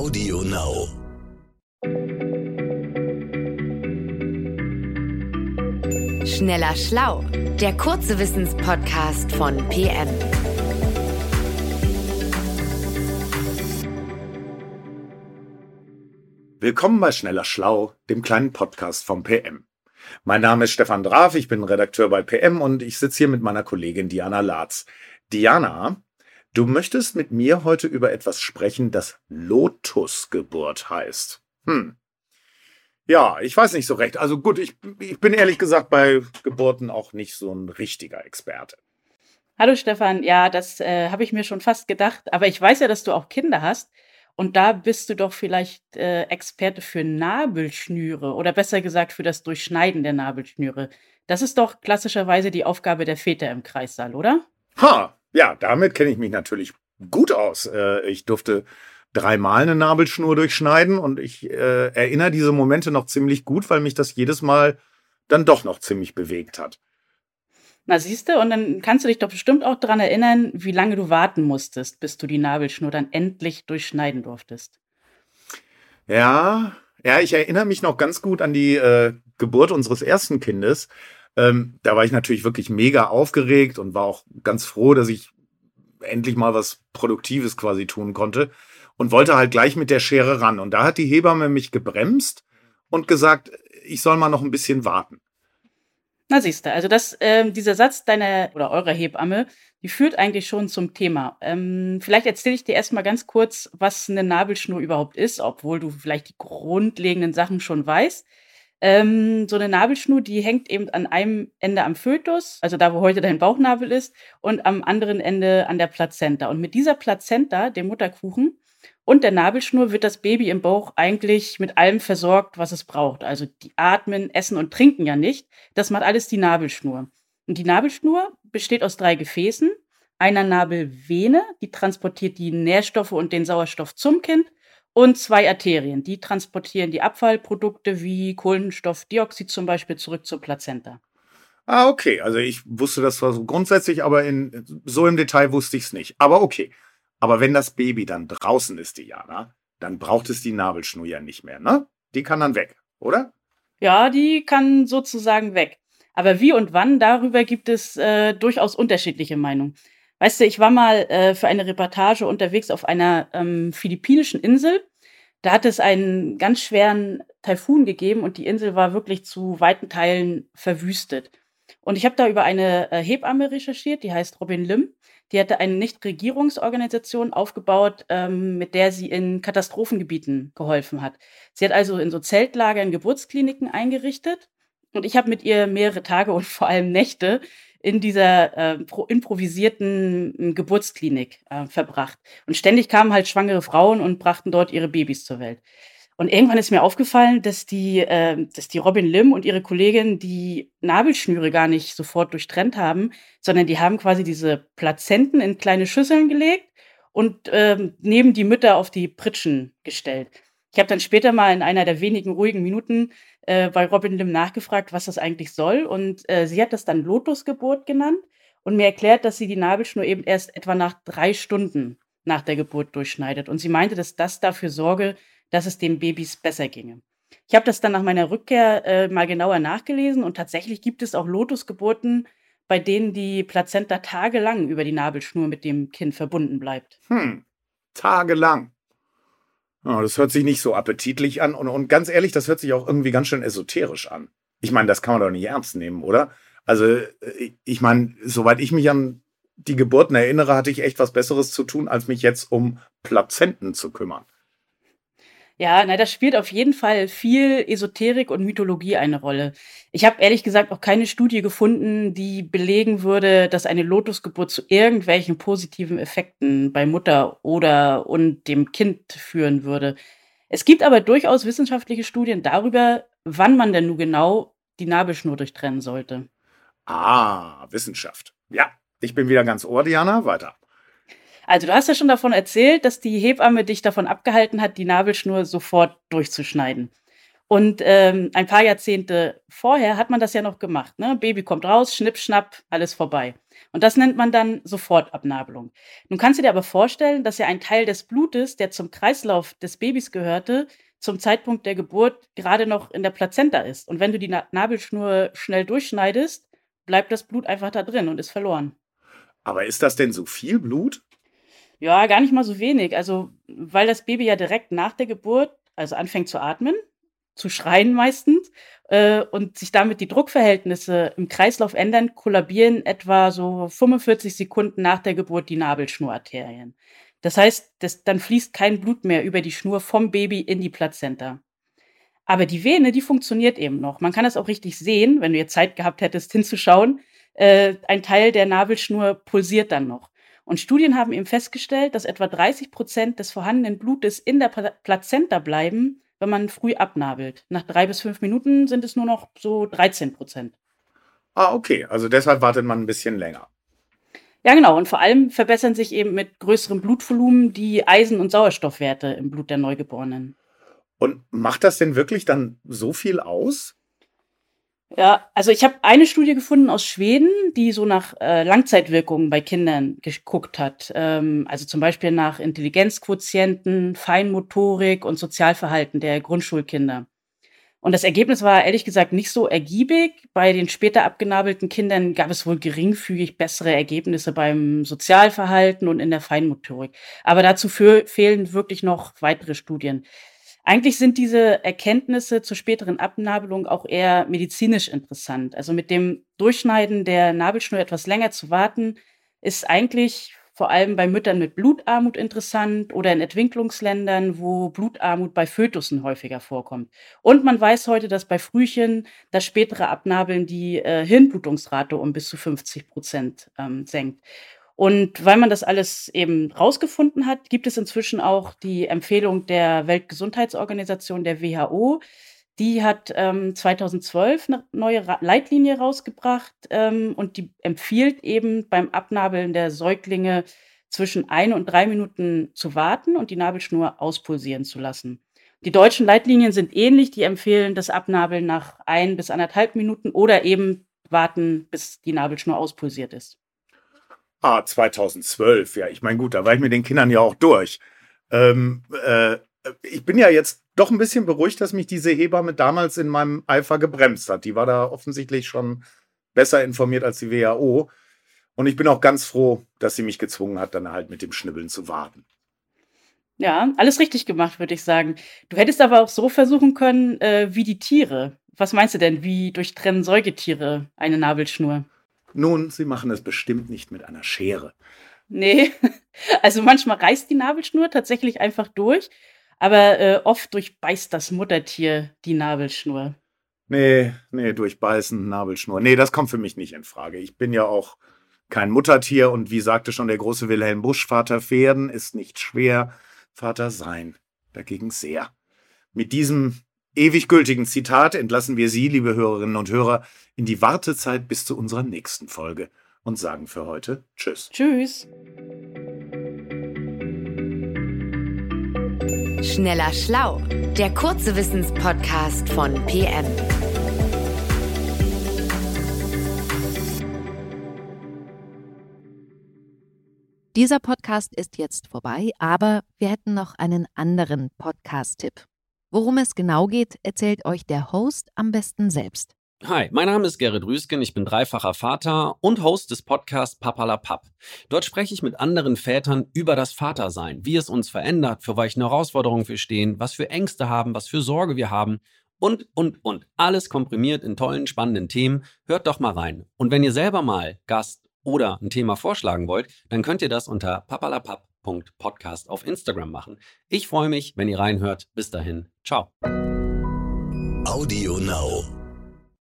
Audio Now. Schneller Schlau, der kurze Wissenspodcast von PM. Willkommen bei Schneller Schlau, dem kleinen Podcast vom PM. Mein Name ist Stefan Draf, ich bin Redakteur bei PM und ich sitze hier mit meiner Kollegin Diana Latz. Diana, du möchtest mit mir heute über etwas sprechen, das Lotusgeburt heißt. Hm. Ja, ich weiß nicht so recht. Also gut, ich, ich bin ehrlich gesagt bei Geburten auch nicht so ein richtiger Experte. Hallo Stefan, ja, das äh, habe ich mir schon fast gedacht, aber ich weiß ja, dass du auch Kinder hast. Und da bist du doch vielleicht äh, Experte für Nabelschnüre oder besser gesagt für das Durchschneiden der Nabelschnüre. Das ist doch klassischerweise die Aufgabe der Väter im Kreissaal, oder? Ha, ja, damit kenne ich mich natürlich gut aus. Äh, ich durfte dreimal eine Nabelschnur durchschneiden und ich äh, erinnere diese Momente noch ziemlich gut, weil mich das jedes Mal dann doch noch ziemlich bewegt hat. Na, siehst du, und dann kannst du dich doch bestimmt auch daran erinnern, wie lange du warten musstest, bis du die Nabelschnur dann endlich durchschneiden durftest. Ja, ja, ich erinnere mich noch ganz gut an die äh, Geburt unseres ersten Kindes. Ähm, da war ich natürlich wirklich mega aufgeregt und war auch ganz froh, dass ich endlich mal was Produktives quasi tun konnte und wollte halt gleich mit der Schere ran. Und da hat die Hebamme mich gebremst und gesagt, ich soll mal noch ein bisschen warten. Na siehst du, also das, ähm, dieser Satz deiner oder eurer Hebamme, die führt eigentlich schon zum Thema. Ähm, vielleicht erzähle ich dir erstmal ganz kurz, was eine Nabelschnur überhaupt ist, obwohl du vielleicht die grundlegenden Sachen schon weißt. Ähm, so eine Nabelschnur, die hängt eben an einem Ende am Fötus, also da, wo heute dein Bauchnabel ist, und am anderen Ende an der Plazenta. Und mit dieser Plazenta, dem Mutterkuchen, und der Nabelschnur wird das Baby im Bauch eigentlich mit allem versorgt, was es braucht. Also die atmen, essen und trinken ja nicht. Das macht alles die Nabelschnur. Und die Nabelschnur besteht aus drei Gefäßen. Einer Nabelvene, die transportiert die Nährstoffe und den Sauerstoff zum Kind und zwei Arterien. Die transportieren die Abfallprodukte wie Kohlenstoffdioxid zum Beispiel zurück zur Plazenta. Ah, okay. Also ich wusste das zwar so grundsätzlich, aber in, so im Detail wusste ich es nicht. Aber okay. Aber wenn das Baby dann draußen ist, Diana, dann braucht es die Nabelschnur ja nicht mehr, ne? Die kann dann weg, oder? Ja, die kann sozusagen weg. Aber wie und wann, darüber gibt es äh, durchaus unterschiedliche Meinungen. Weißt du, ich war mal äh, für eine Reportage unterwegs auf einer ähm, philippinischen Insel. Da hat es einen ganz schweren Taifun gegeben und die Insel war wirklich zu weiten Teilen verwüstet. Und ich habe da über eine äh, Hebamme recherchiert, die heißt Robin Lim. Die hatte eine Nichtregierungsorganisation aufgebaut, ähm, mit der sie in Katastrophengebieten geholfen hat. Sie hat also in so Zeltlagern Geburtskliniken eingerichtet. Und ich habe mit ihr mehrere Tage und vor allem Nächte in dieser äh, improvisierten äh, Geburtsklinik äh, verbracht. Und ständig kamen halt schwangere Frauen und brachten dort ihre Babys zur Welt. Und irgendwann ist mir aufgefallen, dass die, äh, dass die Robin Lim und ihre Kollegin die Nabelschnüre gar nicht sofort durchtrennt haben, sondern die haben quasi diese Plazenten in kleine Schüsseln gelegt und ähm, neben die Mütter auf die Pritschen gestellt. Ich habe dann später mal in einer der wenigen ruhigen Minuten äh, bei Robin Lim nachgefragt, was das eigentlich soll. Und äh, sie hat das dann Lotusgeburt genannt und mir erklärt, dass sie die Nabelschnur eben erst etwa nach drei Stunden nach der Geburt durchschneidet. Und sie meinte, dass das dafür sorge, dass es den Babys besser ginge. Ich habe das dann nach meiner Rückkehr äh, mal genauer nachgelesen und tatsächlich gibt es auch Lotusgeburten, bei denen die Plazenta tagelang über die Nabelschnur mit dem Kind verbunden bleibt. Hm, tagelang. Oh, das hört sich nicht so appetitlich an. Und, und ganz ehrlich, das hört sich auch irgendwie ganz schön esoterisch an. Ich meine, das kann man doch nicht ernst nehmen, oder? Also, äh, ich meine, soweit ich mich an die Geburten erinnere, hatte ich echt was Besseres zu tun, als mich jetzt um Plazenten zu kümmern. Ja, na, das spielt auf jeden Fall viel Esoterik und Mythologie eine Rolle. Ich habe ehrlich gesagt auch keine Studie gefunden, die belegen würde, dass eine Lotusgeburt zu irgendwelchen positiven Effekten bei Mutter oder und dem Kind führen würde. Es gibt aber durchaus wissenschaftliche Studien darüber, wann man denn nun genau die Nabelschnur durchtrennen sollte. Ah, Wissenschaft. Ja, ich bin wieder ganz ohr, Diana. Weiter. Also du hast ja schon davon erzählt, dass die Hebamme dich davon abgehalten hat, die Nabelschnur sofort durchzuschneiden. Und ähm, ein paar Jahrzehnte vorher hat man das ja noch gemacht. Ne? Baby kommt raus, schnipp, schnapp, alles vorbei. Und das nennt man dann Sofortabnabelung. Nun kannst du dir aber vorstellen, dass ja ein Teil des Blutes, der zum Kreislauf des Babys gehörte, zum Zeitpunkt der Geburt gerade noch in der Plazenta ist. Und wenn du die Na Nabelschnur schnell durchschneidest, bleibt das Blut einfach da drin und ist verloren. Aber ist das denn so viel Blut? Ja, gar nicht mal so wenig. Also, weil das Baby ja direkt nach der Geburt, also anfängt zu atmen, zu schreien meistens äh, und sich damit die Druckverhältnisse im Kreislauf ändern, kollabieren etwa so 45 Sekunden nach der Geburt die Nabelschnurarterien. Das heißt, das, dann fließt kein Blut mehr über die Schnur vom Baby in die Plazenta. Aber die Vene, die funktioniert eben noch. Man kann das auch richtig sehen, wenn du jetzt Zeit gehabt hättest, hinzuschauen. Äh, ein Teil der Nabelschnur pulsiert dann noch. Und Studien haben eben festgestellt, dass etwa 30 Prozent des vorhandenen Blutes in der Plazenta bleiben, wenn man früh abnabelt. Nach drei bis fünf Minuten sind es nur noch so 13 Prozent. Ah, okay. Also deshalb wartet man ein bisschen länger. Ja, genau. Und vor allem verbessern sich eben mit größerem Blutvolumen die Eisen- und Sauerstoffwerte im Blut der Neugeborenen. Und macht das denn wirklich dann so viel aus? Ja, also ich habe eine Studie gefunden aus Schweden, die so nach äh, Langzeitwirkungen bei Kindern geguckt hat. Ähm, also zum Beispiel nach Intelligenzquotienten, Feinmotorik und Sozialverhalten der Grundschulkinder. Und das Ergebnis war ehrlich gesagt nicht so ergiebig. Bei den später abgenabelten Kindern gab es wohl geringfügig bessere Ergebnisse beim Sozialverhalten und in der Feinmotorik. Aber dazu fehlen wirklich noch weitere Studien. Eigentlich sind diese Erkenntnisse zur späteren Abnabelung auch eher medizinisch interessant. Also mit dem Durchschneiden der Nabelschnur etwas länger zu warten, ist eigentlich vor allem bei Müttern mit Blutarmut interessant oder in Entwicklungsländern, wo Blutarmut bei Fötussen häufiger vorkommt. Und man weiß heute, dass bei Frühchen das spätere Abnabeln die äh, Hirnblutungsrate um bis zu 50 Prozent ähm, senkt. Und weil man das alles eben rausgefunden hat, gibt es inzwischen auch die Empfehlung der Weltgesundheitsorganisation, der WHO. Die hat ähm, 2012 eine neue Leitlinie rausgebracht ähm, und die empfiehlt eben beim Abnabeln der Säuglinge zwischen ein und drei Minuten zu warten und die Nabelschnur auspulsieren zu lassen. Die deutschen Leitlinien sind ähnlich, die empfehlen das Abnabeln nach ein bis anderthalb Minuten oder eben warten, bis die Nabelschnur auspulsiert ist. Ah, 2012, ja. Ich meine, gut, da war ich mit den Kindern ja auch durch. Ähm, äh, ich bin ja jetzt doch ein bisschen beruhigt, dass mich diese Hebamme damals in meinem Eifer gebremst hat. Die war da offensichtlich schon besser informiert als die WHO. Und ich bin auch ganz froh, dass sie mich gezwungen hat, dann halt mit dem Schnibbeln zu warten. Ja, alles richtig gemacht, würde ich sagen. Du hättest aber auch so versuchen können, äh, wie die Tiere. Was meinst du denn, wie durchtrennen Säugetiere eine Nabelschnur? Nun, Sie machen es bestimmt nicht mit einer Schere. Nee, also manchmal reißt die Nabelschnur tatsächlich einfach durch, aber äh, oft durchbeißt das Muttertier die Nabelschnur. Nee, nee, durchbeißen, Nabelschnur. Nee, das kommt für mich nicht in Frage. Ich bin ja auch kein Muttertier und wie sagte schon der große Wilhelm Busch, Vater werden ist nicht schwer, Vater sein dagegen sehr. Mit diesem ewig gültigen Zitat entlassen wir Sie, liebe Hörerinnen und Hörer, in die Wartezeit bis zu unserer nächsten Folge und sagen für heute Tschüss. Tschüss. Schneller Schlau, der kurze Wissenspodcast von PM. Dieser Podcast ist jetzt vorbei, aber wir hätten noch einen anderen Podcast-Tipp. Worum es genau geht, erzählt euch der Host am besten selbst. Hi, mein Name ist Gerrit Rüsken, ich bin dreifacher Vater und Host des Podcasts Papalapap. Dort spreche ich mit anderen Vätern über das Vatersein, wie es uns verändert, für welche Herausforderungen wir stehen, was für Ängste haben, was für Sorge wir haben und, und, und. Alles komprimiert in tollen, spannenden Themen. Hört doch mal rein. Und wenn ihr selber mal Gast oder ein Thema vorschlagen wollt, dann könnt ihr das unter papalapap Podcast auf Instagram machen. Ich freue mich, wenn ihr reinhört. Bis dahin, ciao. Audio Now.